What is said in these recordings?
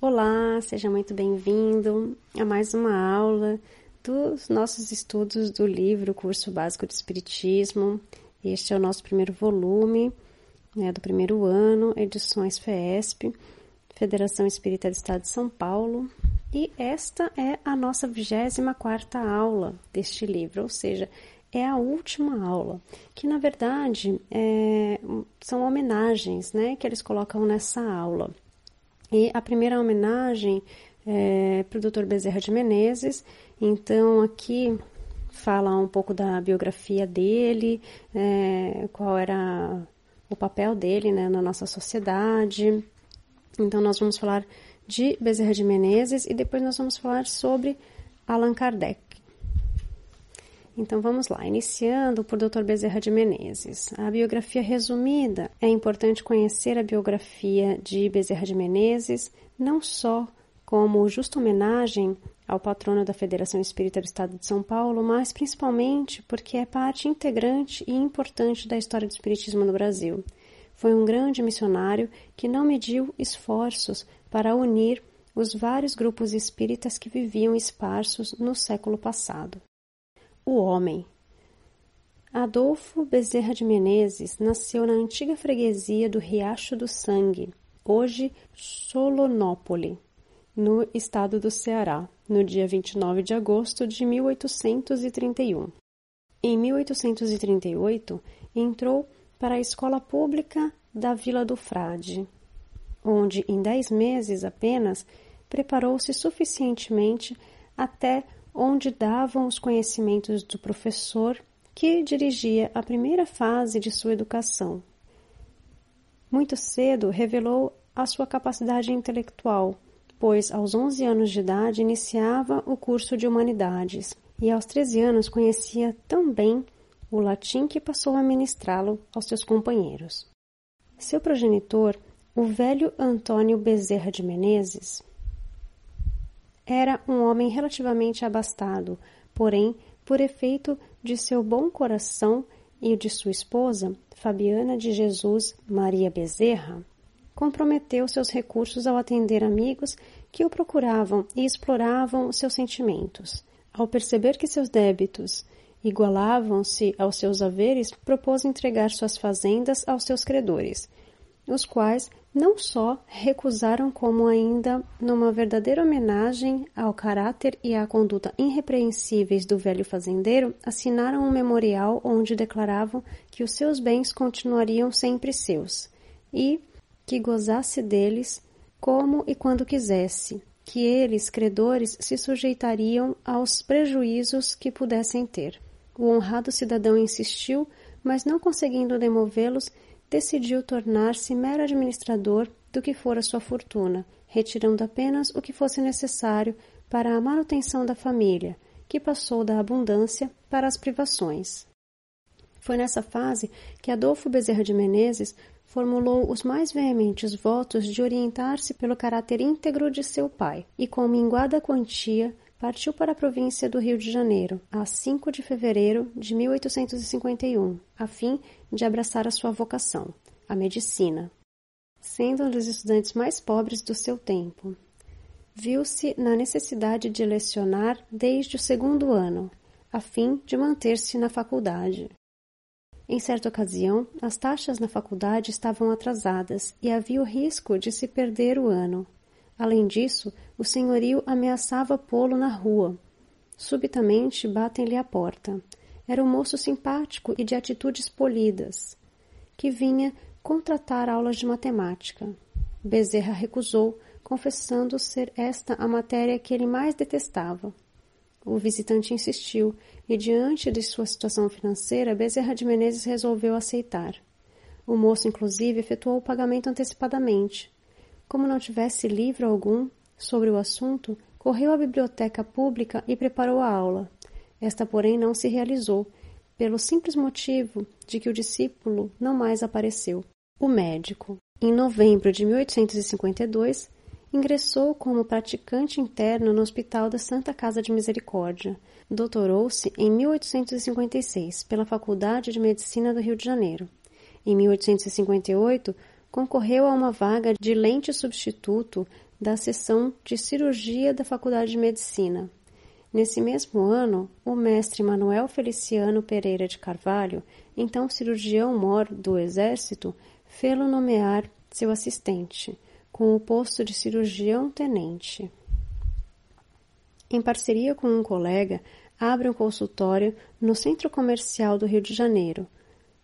Olá, seja muito bem-vindo a mais uma aula dos nossos estudos do livro Curso Básico de Espiritismo. Este é o nosso primeiro volume, né, do primeiro ano, edições FESP, Federação Espírita do Estado de São Paulo. E esta é a nossa 24 aula deste livro, ou seja, é a última aula, que na verdade é, são homenagens né, que eles colocam nessa aula. E a primeira homenagem é para o Dr. Bezerra de Menezes, então aqui fala um pouco da biografia dele, é, qual era o papel dele né, na nossa sociedade. Então nós vamos falar de Bezerra de Menezes e depois nós vamos falar sobre Allan Kardec. Então vamos lá, iniciando por Dr. Bezerra de Menezes. A biografia resumida. É importante conhecer a biografia de Bezerra de Menezes, não só como justa homenagem ao patrono da Federação Espírita do Estado de São Paulo, mas principalmente porque é parte integrante e importante da história do Espiritismo no Brasil. Foi um grande missionário que não mediu esforços para unir os vários grupos espíritas que viviam esparsos no século passado. O homem. Adolfo Bezerra de Menezes nasceu na antiga freguesia do Riacho do Sangue, hoje Solonópole, no estado do Ceará, no dia 29 de agosto de 1831. Em 1838, entrou para a escola pública da Vila do Frade, onde, em dez meses apenas, preparou-se suficientemente até onde davam os conhecimentos do professor que dirigia a primeira fase de sua educação. Muito cedo revelou a sua capacidade intelectual, pois aos 11 anos de idade iniciava o curso de humanidades e aos 13 anos conhecia tão bem o latim que passou a ministrá-lo aos seus companheiros. Seu progenitor, o velho Antônio Bezerra de Menezes, era um homem relativamente abastado, porém, por efeito de seu bom coração e de sua esposa, Fabiana de Jesus Maria Bezerra, comprometeu seus recursos ao atender amigos que o procuravam e exploravam seus sentimentos. Ao perceber que seus débitos igualavam-se aos seus haveres, propôs entregar suas fazendas aos seus credores, os quais não só recusaram, como ainda, numa verdadeira homenagem ao caráter e à conduta irrepreensíveis do velho fazendeiro, assinaram um memorial onde declaravam que os seus bens continuariam sempre seus e que gozasse deles como e quando quisesse, que eles, credores, se sujeitariam aos prejuízos que pudessem ter. O honrado cidadão insistiu, mas não conseguindo demovê-los, decidiu tornar-se mero administrador do que fora sua fortuna, retirando apenas o que fosse necessário para a manutenção da família, que passou da abundância para as privações. Foi nessa fase que Adolfo Bezerra de Menezes formulou os mais veementes votos de orientar-se pelo caráter íntegro de seu pai e, com minguada quantia, partiu para a província do Rio de Janeiro, a 5 de fevereiro de 1851, a fim de abraçar a sua vocação, a medicina. Sendo um dos estudantes mais pobres do seu tempo, viu-se na necessidade de lecionar desde o segundo ano, a fim de manter-se na faculdade. Em certa ocasião, as taxas na faculdade estavam atrasadas e havia o risco de se perder o ano, Além disso, o senhorio ameaçava pô-lo na rua. Subitamente batem-lhe à porta. Era um moço simpático e de atitudes polidas, que vinha contratar aulas de matemática. Bezerra recusou, confessando ser esta a matéria que ele mais detestava. O visitante insistiu, e diante de sua situação financeira, Bezerra de Menezes resolveu aceitar. O moço, inclusive, efetuou o pagamento antecipadamente. Como não tivesse livro algum sobre o assunto, correu à biblioteca pública e preparou a aula. Esta, porém, não se realizou, pelo simples motivo de que o discípulo não mais apareceu. O médico, em novembro de 1852, ingressou como praticante interno no Hospital da Santa Casa de Misericórdia. Doutorou-se em 1856 pela Faculdade de Medicina do Rio de Janeiro. Em 1858, concorreu a uma vaga de lente substituto da seção de cirurgia da Faculdade de Medicina. Nesse mesmo ano, o mestre Manuel Feliciano Pereira de Carvalho, então cirurgião-mor do Exército, fê-lo nomear seu assistente, com o posto de cirurgião-tenente. Em parceria com um colega, abre um consultório no Centro Comercial do Rio de Janeiro,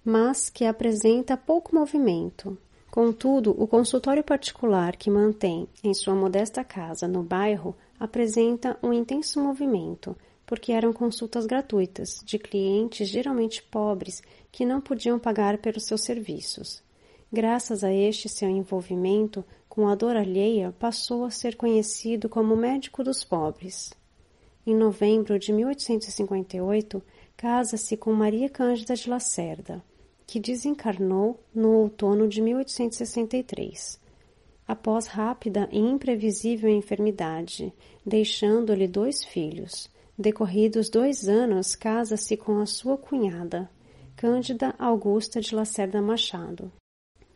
mas que apresenta pouco movimento. Contudo, o consultório particular que mantém em sua modesta casa no bairro apresenta um intenso movimento, porque eram consultas gratuitas de clientes geralmente pobres que não podiam pagar pelos seus serviços. Graças a este seu envolvimento com a dor alheia, passou a ser conhecido como médico dos pobres. Em novembro de 1858, casa-se com Maria Cândida de Lacerda, que desencarnou no outono de 1863, após rápida e imprevisível enfermidade, deixando-lhe dois filhos. Decorridos dois anos, casa-se com a sua cunhada, Cândida Augusta de Lacerda Machado.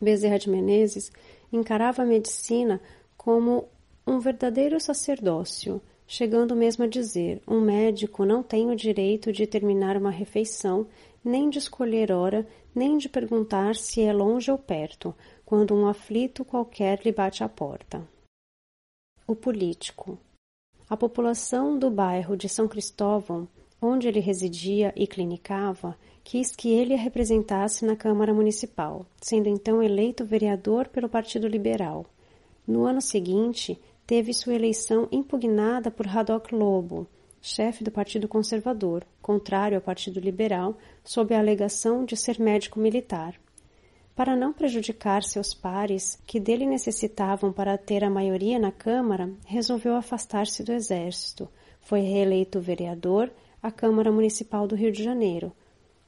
Bezerra de Menezes encarava a medicina como um verdadeiro sacerdócio, chegando mesmo a dizer: um médico não tem o direito de terminar uma refeição, nem de escolher hora, nem de perguntar se é longe ou perto, quando um aflito qualquer lhe bate à porta. O político. A população do bairro de São Cristóvão, onde ele residia e clinicava, quis que ele a representasse na Câmara Municipal, sendo então eleito vereador pelo Partido Liberal. No ano seguinte, teve sua eleição impugnada por Haddock Lobo, chefe do Partido Conservador, contrário ao Partido Liberal, sob a alegação de ser médico militar. Para não prejudicar seus pares, que dele necessitavam para ter a maioria na Câmara, resolveu afastar-se do Exército. Foi reeleito vereador à Câmara Municipal do Rio de Janeiro,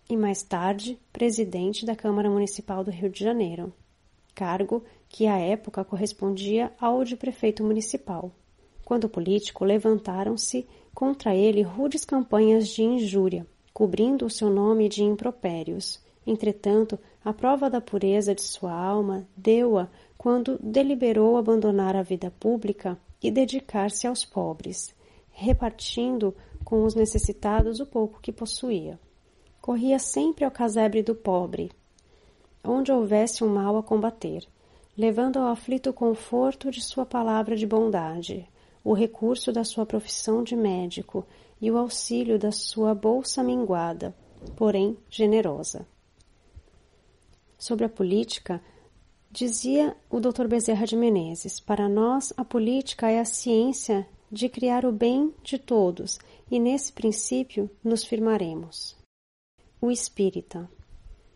e mais tarde presidente da Câmara Municipal do Rio de Janeiro, cargo que à época correspondia ao de prefeito municipal. Quando político, levantaram-se contra ele rudes campanhas de injúria, cobrindo o seu nome de impropérios. Entretanto, a prova da pureza de sua alma deu-a quando deliberou abandonar a vida pública e dedicar-se aos pobres, repartindo com os necessitados o pouco que possuía corria sempre ao casebre do pobre, onde houvesse um mal a combater, levando ao aflito conforto de sua palavra de bondade, o recurso da sua profissão de médico e o auxílio da sua bolsa minguada, porém generosa. Sobre a política, dizia o Dr. Bezerra de Menezes: Para nós, a política é a ciência de criar o bem de todos, e nesse princípio nos firmaremos. O espírita.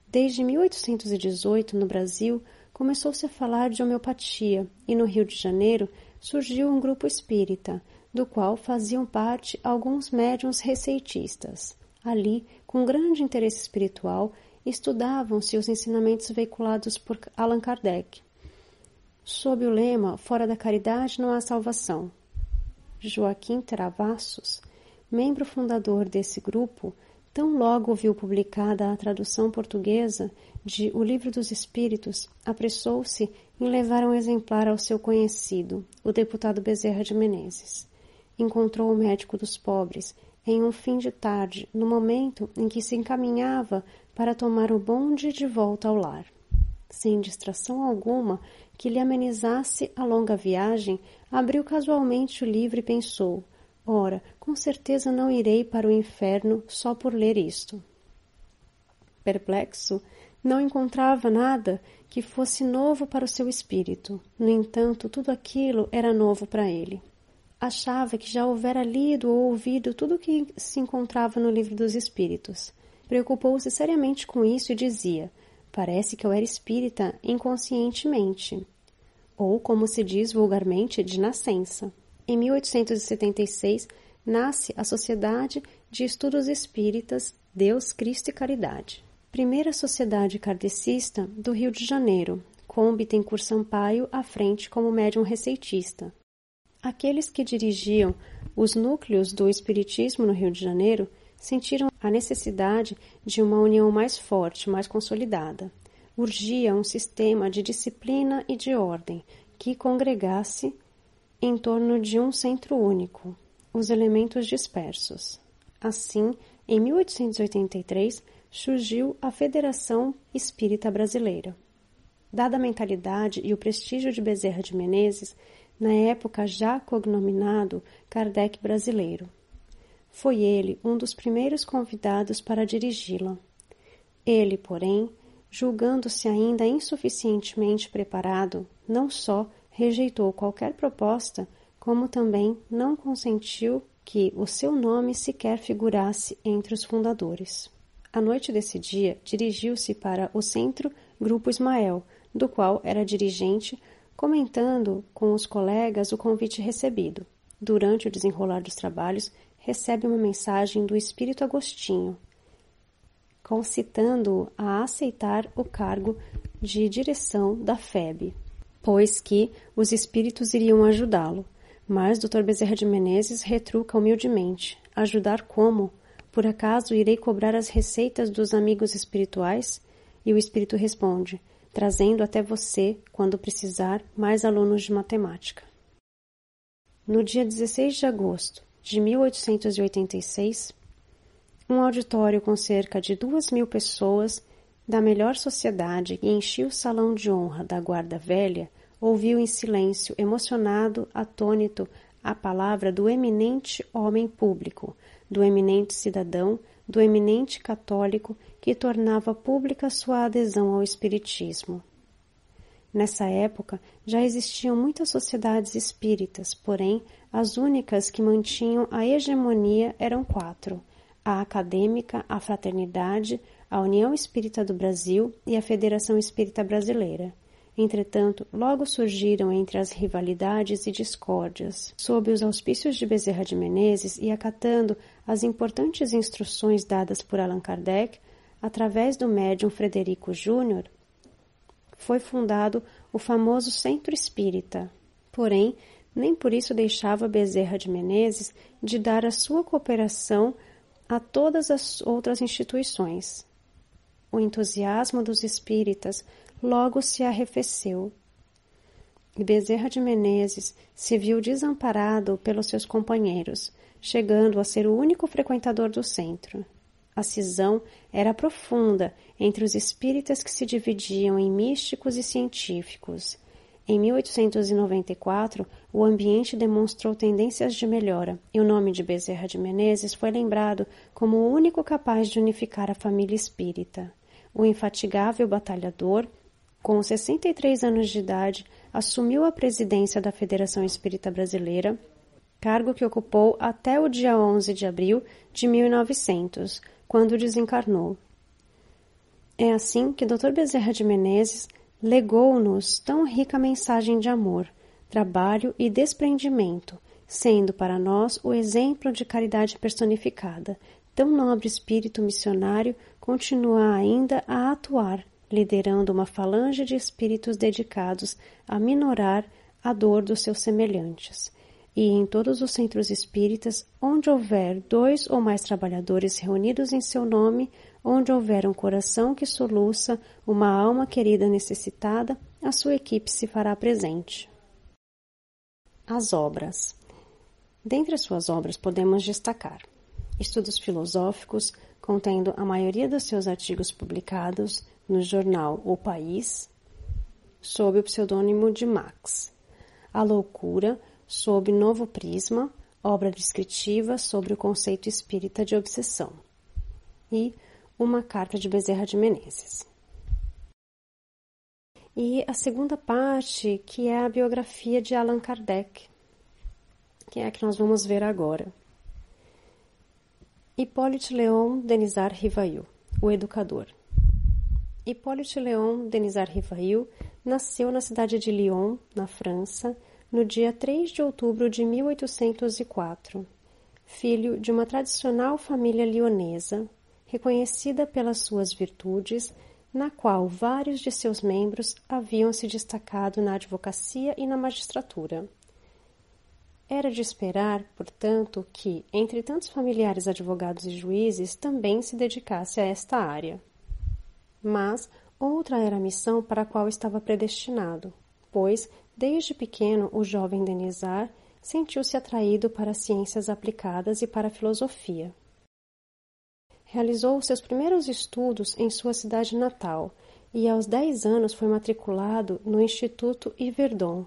Desde 1818, no Brasil, começou-se a falar de homeopatia e no Rio de Janeiro surgiu um grupo espírita, do qual faziam parte alguns médiuns receitistas. Ali, com grande interesse espiritual, estudavam-se os ensinamentos veiculados por Allan Kardec. Sob o lema Fora da caridade não há salvação. Joaquim Travassos, membro fundador desse grupo, Tão logo viu publicada a tradução portuguesa de O Livro dos Espíritos, apressou-se em levar um exemplar ao seu conhecido, o deputado Bezerra de Menezes. Encontrou o médico dos pobres em um fim de tarde, no momento em que se encaminhava para tomar o bonde de volta ao lar. Sem distração alguma que lhe amenizasse a longa viagem, abriu casualmente o livro e pensou: Ora, com certeza não irei para o inferno só por ler isto. Perplexo, não encontrava nada que fosse novo para o seu espírito. No entanto, tudo aquilo era novo para ele. Achava que já houvera lido ou ouvido tudo o que se encontrava no livro dos Espíritos. Preocupou-se seriamente com isso e dizia: Parece que eu era espírita inconscientemente, ou, como se diz vulgarmente, de nascença. Em 1876, nasce a Sociedade de Estudos Espíritas Deus, Cristo e Caridade. Primeira sociedade kardecista do Rio de Janeiro, com Bittencourt Sampaio à frente como médium receitista. Aqueles que dirigiam os núcleos do Espiritismo no Rio de Janeiro sentiram a necessidade de uma união mais forte, mais consolidada. Urgia um sistema de disciplina e de ordem que congregasse em torno de um centro único, os elementos dispersos. Assim, em 1883, surgiu a Federação Espírita Brasileira. Dada a mentalidade e o prestígio de Bezerra de Menezes, na época já cognominado Kardec brasileiro. Foi ele um dos primeiros convidados para dirigi-la. Ele, porém, julgando-se ainda insuficientemente preparado, não só rejeitou qualquer proposta, como também não consentiu que o seu nome sequer figurasse entre os fundadores. À noite desse dia, dirigiu-se para o Centro Grupo Ismael, do qual era dirigente, comentando com os colegas o convite recebido. Durante o desenrolar dos trabalhos, recebe uma mensagem do espírito Agostinho, concitando-o a aceitar o cargo de direção da FEB, pois que os espíritos iriam ajudá-lo. Mas Dr. Bezerra de Menezes retruca humildemente: Ajudar como? Por acaso irei cobrar as receitas dos amigos espirituais? E o espírito responde: Trazendo até você, quando precisar, mais alunos de matemática. No dia 16 de agosto de 1886, um auditório com cerca de duas mil pessoas da melhor sociedade que enchia o salão de honra da Guarda Velha ouviu em silêncio, emocionado, atônito, a palavra do eminente homem público, do eminente cidadão, do eminente católico que tornava pública sua adesão ao Espiritismo. Nessa época já existiam muitas sociedades espíritas, porém as únicas que mantinham a hegemonia eram quatro: a Acadêmica, a Fraternidade, a União Espírita do Brasil e a Federação Espírita Brasileira. Entretanto, logo surgiram entre as rivalidades e discórdias. Sob os auspícios de Bezerra de Menezes e acatando as importantes instruções dadas por Allan Kardec, através do médium Frederico Júnior, foi fundado o famoso Centro Espírita. Porém, nem por isso deixava Bezerra de Menezes de dar a sua cooperação a todas as outras instituições. O entusiasmo dos espíritas logo se arrefeceu. E Bezerra de Menezes se viu desamparado pelos seus companheiros, chegando a ser o único frequentador do centro. A cisão era profunda entre os espíritas que se dividiam em místicos e científicos. Em 1894, o ambiente demonstrou tendências de melhora e o nome de Bezerra de Menezes foi lembrado como o único capaz de unificar a família espírita. O infatigável batalhador com 63 anos de idade, assumiu a presidência da Federação Espírita Brasileira, cargo que ocupou até o dia 11 de abril de 1900, quando desencarnou. É assim que Dr. Bezerra de Menezes legou-nos tão rica mensagem de amor, trabalho e desprendimento, sendo para nós o exemplo de caridade personificada. Tão nobre espírito missionário continua ainda a atuar liderando uma falange de espíritos dedicados a minorar a dor dos seus semelhantes. E em todos os centros espíritas, onde houver dois ou mais trabalhadores reunidos em seu nome, onde houver um coração que soluça uma alma querida necessitada, a sua equipe se fará presente. As obras. Dentre as suas obras podemos destacar estudos filosóficos, contendo a maioria dos seus artigos publicados no jornal O País, sob o pseudônimo de Max. A Loucura, sob Novo Prisma, obra descritiva sobre o conceito espírita de obsessão. E Uma Carta de Bezerra de Menezes. E a segunda parte, que é a biografia de Allan Kardec, que é a que nós vamos ver agora. Hippolyte Léon Denisard Rivail, o educador. Hippolyte Léon Denisard Rivail nasceu na cidade de Lyon, na França, no dia 3 de outubro de 1804. Filho de uma tradicional família lionesa, reconhecida pelas suas virtudes, na qual vários de seus membros haviam se destacado na advocacia e na magistratura. Era de esperar, portanto, que, entre tantos familiares advogados e juízes, também se dedicasse a esta área mas outra era a missão para a qual estava predestinado. pois, desde pequeno, o jovem Denizar sentiu-se atraído para as ciências aplicadas e para a filosofia. Realizou seus primeiros estudos em sua cidade natal e aos 10 anos foi matriculado no Instituto Yverdon,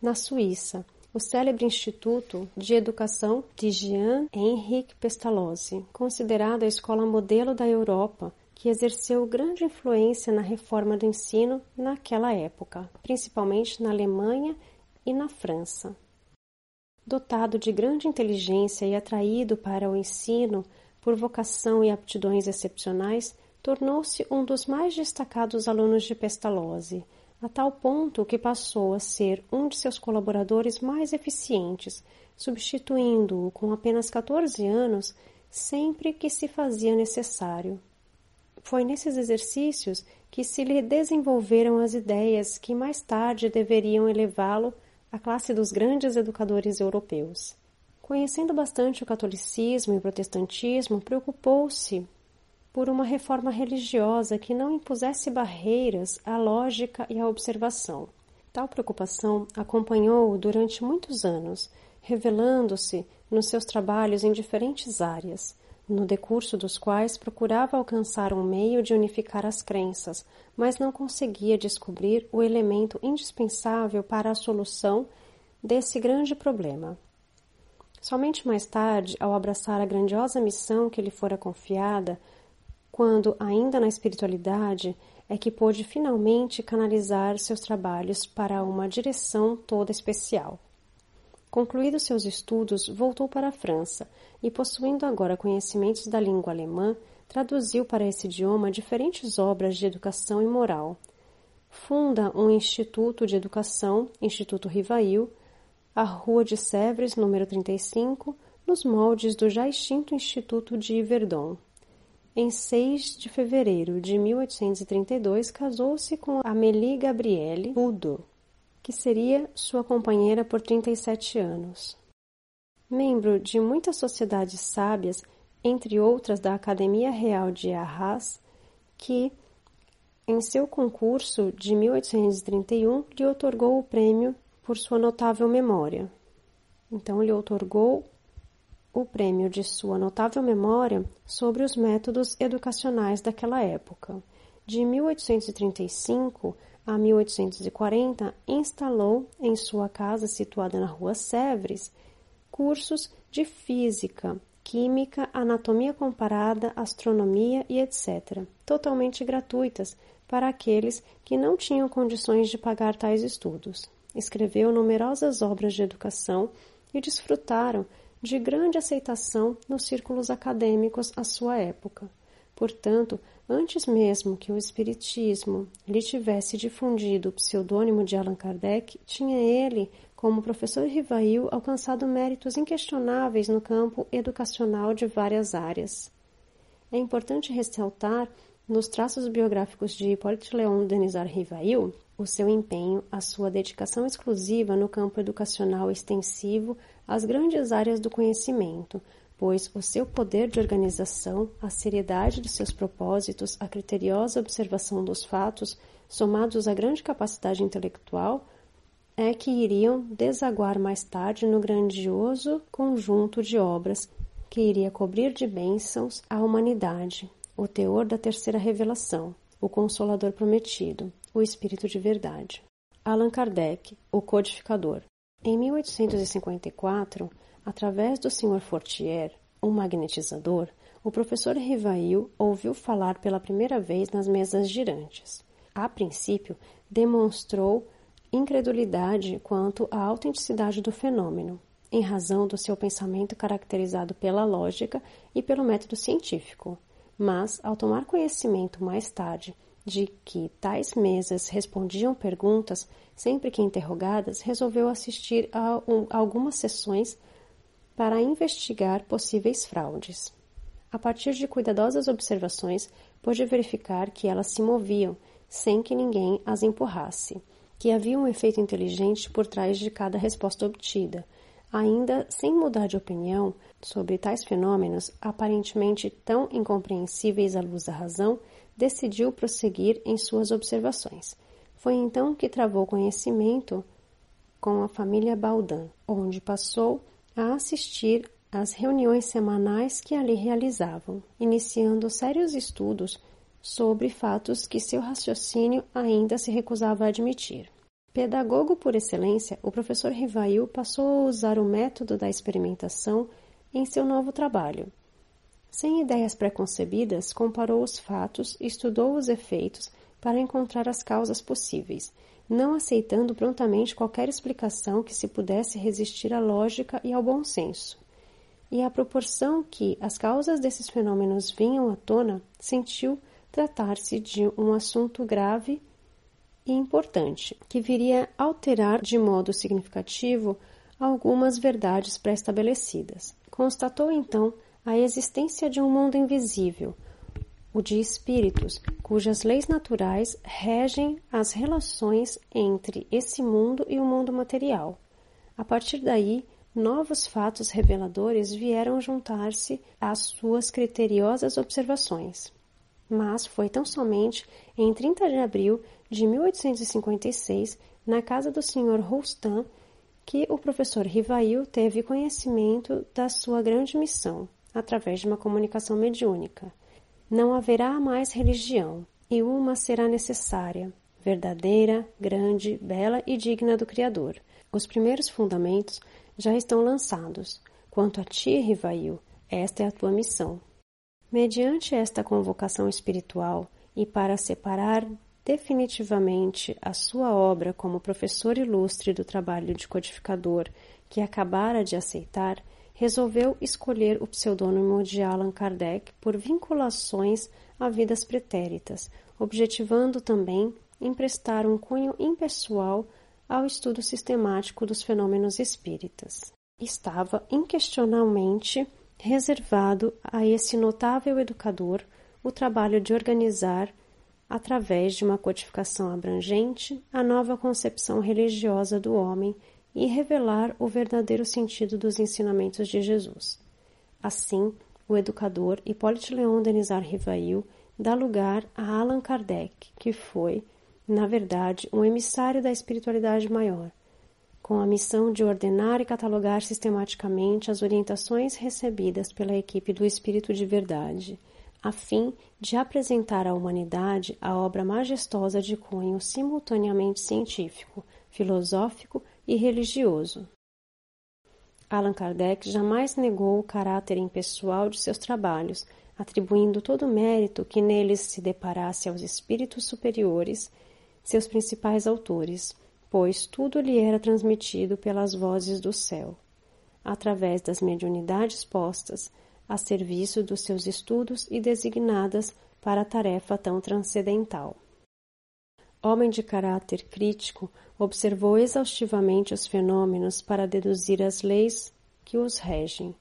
na Suíça, o célebre Instituto de Educação de Jean-Henri Pestalozzi, considerado a escola modelo da Europa, que exerceu grande influência na reforma do ensino naquela época, principalmente na Alemanha e na França. Dotado de grande inteligência e atraído para o ensino por vocação e aptidões excepcionais, tornou-se um dos mais destacados alunos de Pestalozzi, a tal ponto que passou a ser um de seus colaboradores mais eficientes, substituindo-o com apenas 14 anos sempre que se fazia necessário. Foi nesses exercícios que se lhe desenvolveram as ideias que mais tarde deveriam elevá-lo à classe dos grandes educadores europeus. Conhecendo bastante o catolicismo e o protestantismo, preocupou-se por uma reforma religiosa que não impusesse barreiras à lógica e à observação. Tal preocupação acompanhou-o durante muitos anos, revelando-se nos seus trabalhos em diferentes áreas, no decurso dos quais procurava alcançar um meio de unificar as crenças, mas não conseguia descobrir o elemento indispensável para a solução desse grande problema. Somente mais tarde, ao abraçar a grandiosa missão que lhe fora confiada, quando, ainda na espiritualidade, é que pôde finalmente canalizar seus trabalhos para uma direção toda especial. Concluídos seus estudos, voltou para a França e, possuindo agora conhecimentos da língua alemã, traduziu para esse idioma diferentes obras de educação e moral. Funda um instituto de educação, Instituto Rivail, a Rua de Sèvres, número 35, nos moldes do já extinto Instituto de Yverdon. Em 6 de fevereiro de 1832, casou-se com Amélie Gabrielle Boudot, que seria sua companheira por 37 anos. Membro de muitas sociedades sábias, entre outras da Academia Real de Arras, que, em seu concurso de 1831, lhe otorgou o prêmio por sua notável memória. Então, lhe otorgou o prêmio de sua notável memória sobre os métodos educacionais daquela época. De 1835 a 1840, instalou em sua casa situada na rua Sèvres cursos de física, química, anatomia comparada, astronomia e etc., totalmente gratuitas para aqueles que não tinham condições de pagar tais estudos. Escreveu numerosas obras de educação e desfrutaram de grande aceitação nos círculos acadêmicos à sua época. Portanto, antes mesmo que o Espiritismo lhe tivesse difundido o pseudônimo de Allan Kardec, tinha ele, como professor Rivail, alcançado méritos inquestionáveis no campo educacional de várias áreas. É importante ressaltar, nos traços biográficos de Hipólito Leon Denizar Rivail, o seu empenho, a sua dedicação exclusiva no campo educacional extensivo às grandes áreas do conhecimento, pois o seu poder de organização, a seriedade de seus propósitos, a criteriosa observação dos fatos, somados à grande capacidade intelectual, é que iriam desaguar mais tarde no grandioso conjunto de obras que iria cobrir de bênçãos a humanidade, o teor da terceira revelação, o Consolador Prometido, o Espírito de Verdade. Allan Kardec, o codificador. Em 1854, através do Sr. Fortier, um magnetizador, o professor Rivail ouviu falar pela primeira vez nas mesas girantes. A princípio, demonstrou incredulidade quanto à autenticidade do fenômeno, em razão do seu pensamento caracterizado pela lógica e pelo método científico. Mas, ao tomar conhecimento mais tarde de que tais mesas respondiam perguntas sempre que interrogadas, resolveu assistir a, um, algumas sessões para investigar possíveis fraudes. A partir de cuidadosas observações, pôde verificar que elas se moviam sem que ninguém as empurrasse, que havia um efeito inteligente por trás de cada resposta obtida. Ainda sem mudar de opinião sobre tais fenômenos aparentemente tão incompreensíveis à luz da razão, decidiu prosseguir em suas observações. Foi então que travou conhecimento com a família Baldan, onde passou a assistir às reuniões semanais que ali realizavam, iniciando sérios estudos sobre fatos que seu raciocínio ainda se recusava a admitir. Pedagogo por excelência, o professor Rivail passou a usar o método da experimentação em seu novo trabalho. Sem ideias preconcebidas, comparou os fatos, estudou os efeitos para encontrar as causas possíveis, não aceitando prontamente qualquer explicação que se pudesse resistir à lógica e ao bom senso. E à proporção que as causas desses fenômenos vinham à tona, sentiu tratar-se de um assunto grave e importante, que viria alterar de modo significativo algumas verdades pré-estabelecidas. Constatou então a existência de um mundo invisível, o de espíritos, cujas leis naturais regem as relações entre esse mundo e o mundo material. A partir daí, novos fatos reveladores vieram juntar-se às suas criteriosas observações. Mas foi tão somente em 30 de abril de 1856, na casa do Sr. Roustan, que o professor Rivail teve conhecimento da sua grande missão, através de uma comunicação mediúnica. Não haverá mais religião, e uma será necessária, verdadeira, grande, bela e digna do Criador. Os primeiros fundamentos já estão lançados. Quanto a ti, Rivail, esta é a tua missão. Mediante esta convocação espiritual e para separar definitivamente a sua obra como professor ilustre do trabalho de codificador que acabara de aceitar, resolveu escolher o pseudônimo de Allan Kardec por vinculações a vidas pretéritas, objetivando também emprestar um cunho impessoal ao estudo sistemático dos fenômenos espíritas. Estava inquestionalmente reservado a esse notável educador o trabalho de organizar, através de uma codificação abrangente, a nova concepção religiosa do homem e revelar o verdadeiro sentido dos ensinamentos de Jesus. Assim, o educador Hipólito Leon Denizar Rivail dá lugar a Allan Kardec, que foi, na verdade, um emissário da espiritualidade maior, com a missão de ordenar e catalogar sistematicamente as orientações recebidas pela equipe do Espírito de Verdade, a fim de apresentar à humanidade a obra majestosa de cunho simultaneamente científico, filosófico e religioso. Allan Kardec jamais negou o caráter impessoal de seus trabalhos, atribuindo todo o mérito que neles se deparasse aos espíritos superiores, seus principais autores, pois tudo lhe era transmitido pelas vozes do céu, através das mediunidades postas a serviço dos seus estudos e designadas para a tarefa tão transcendental. Homem de caráter crítico, observou exaustivamente os fenômenos para deduzir as leis que os regem.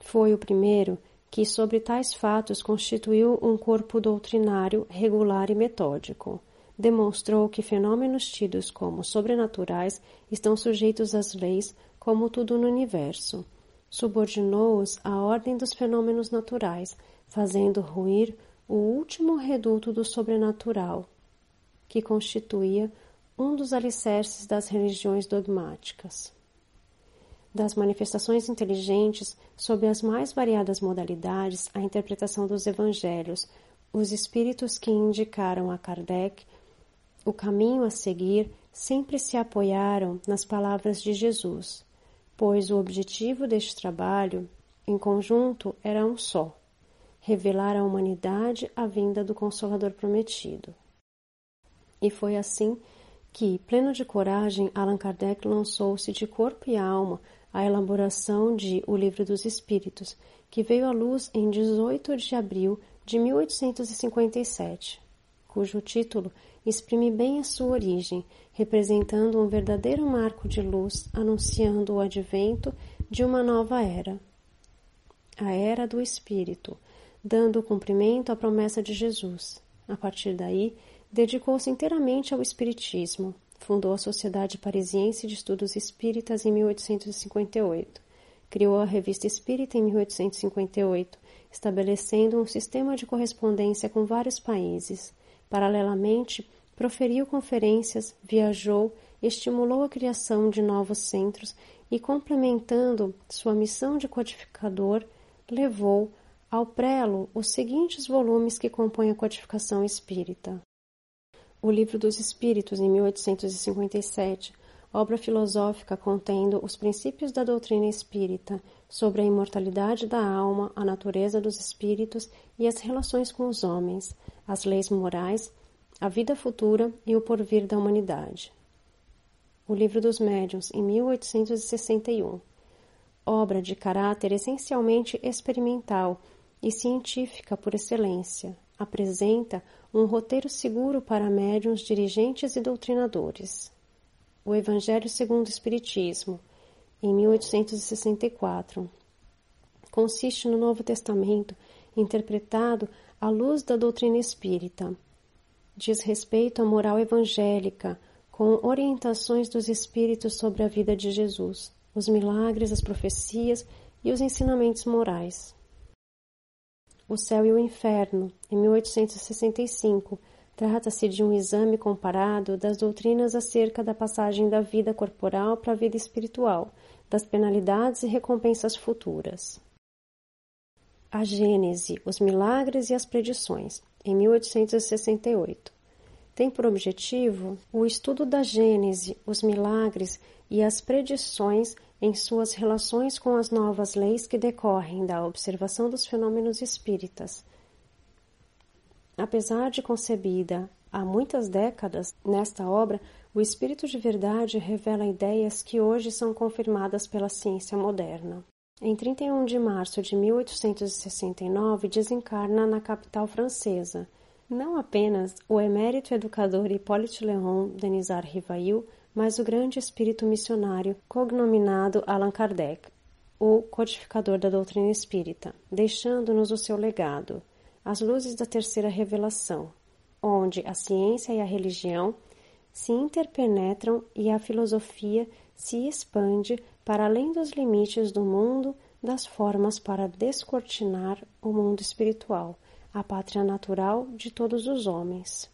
Foi o primeiro que, sobre tais fatos, constituiu um corpo doutrinário regular e metódico. Demonstrou que fenômenos tidos como sobrenaturais estão sujeitos às leis, como tudo no universo. Subordinou-os à ordem dos fenômenos naturais, fazendo ruir o último reduto do sobrenatural, que constituía um dos alicerces das religiões dogmáticas. Das manifestações inteligentes, sob as mais variadas modalidades, a interpretação dos evangelhos, os espíritos que indicaram a Kardec o caminho a seguir sempre se apoiaram nas palavras de Jesus, pois o objetivo deste trabalho, em conjunto, era um só: revelar à humanidade a vinda do Consolador prometido. E foi assim que, pleno de coragem, Allan Kardec lançou-se de corpo e alma à elaboração de O Livro dos Espíritos, que veio à luz em 18 de abril de 1857, cujo título exprime bem a sua origem, representando um verdadeiro marco de luz anunciando o advento de uma nova era, a era do Espírito, dando cumprimento à promessa de Jesus. A partir daí, Dedicou-se inteiramente ao espiritismo. Fundou a Sociedade Parisiense de Estudos Espíritas em 1858. Criou a Revista Espírita em 1858, estabelecendo um sistema de correspondência com vários países. Paralelamente, proferiu conferências, viajou, estimulou a criação de novos centros e, complementando sua missão de codificador, levou ao prelo os seguintes volumes que compõem a codificação espírita: O Livro dos Espíritos, em 1857, obra filosófica contendo os princípios da doutrina espírita sobre a imortalidade da alma, a natureza dos espíritos e as relações com os homens, as leis morais, a vida futura e o porvir da humanidade. O Livro dos Médiuns, em 1861, obra de caráter essencialmente experimental e científica por excelência, apresenta um roteiro seguro para médiuns, dirigentes e doutrinadores. O Evangelho segundo o Espiritismo, em 1864. Consiste no Novo Testamento interpretado à luz da doutrina espírita. Diz respeito à moral evangélica, com orientações dos Espíritos sobre a vida de Jesus, os milagres, as profecias e os ensinamentos morais. O Céu e o Inferno, em 1865, Trata-se de um exame comparado das doutrinas acerca da passagem da vida corporal para a vida espiritual, das penalidades e recompensas futuras. A Gênese, os Milagres e as Predições, em 1868. Tem por objetivo o estudo da Gênese, os milagres e as predições em suas relações com as novas leis que decorrem da observação dos fenômenos espíritas, Apesar de concebida há muitas décadas, nesta obra, o espírito de verdade revela ideias que hoje são confirmadas pela ciência moderna. Em 31 de março de 1869, desencarna na capital francesa, não apenas o emérito educador Hippolyte Léon Denisard Rivail, mas o grande espírito missionário cognominado Allan Kardec, o codificador da doutrina espírita, deixando-nos o seu legado, as luzes da terceira revelação, onde a ciência e a religião se interpenetram e a filosofia se expande para além dos limites do mundo das formas para descortinar o mundo espiritual, a pátria natural de todos os homens.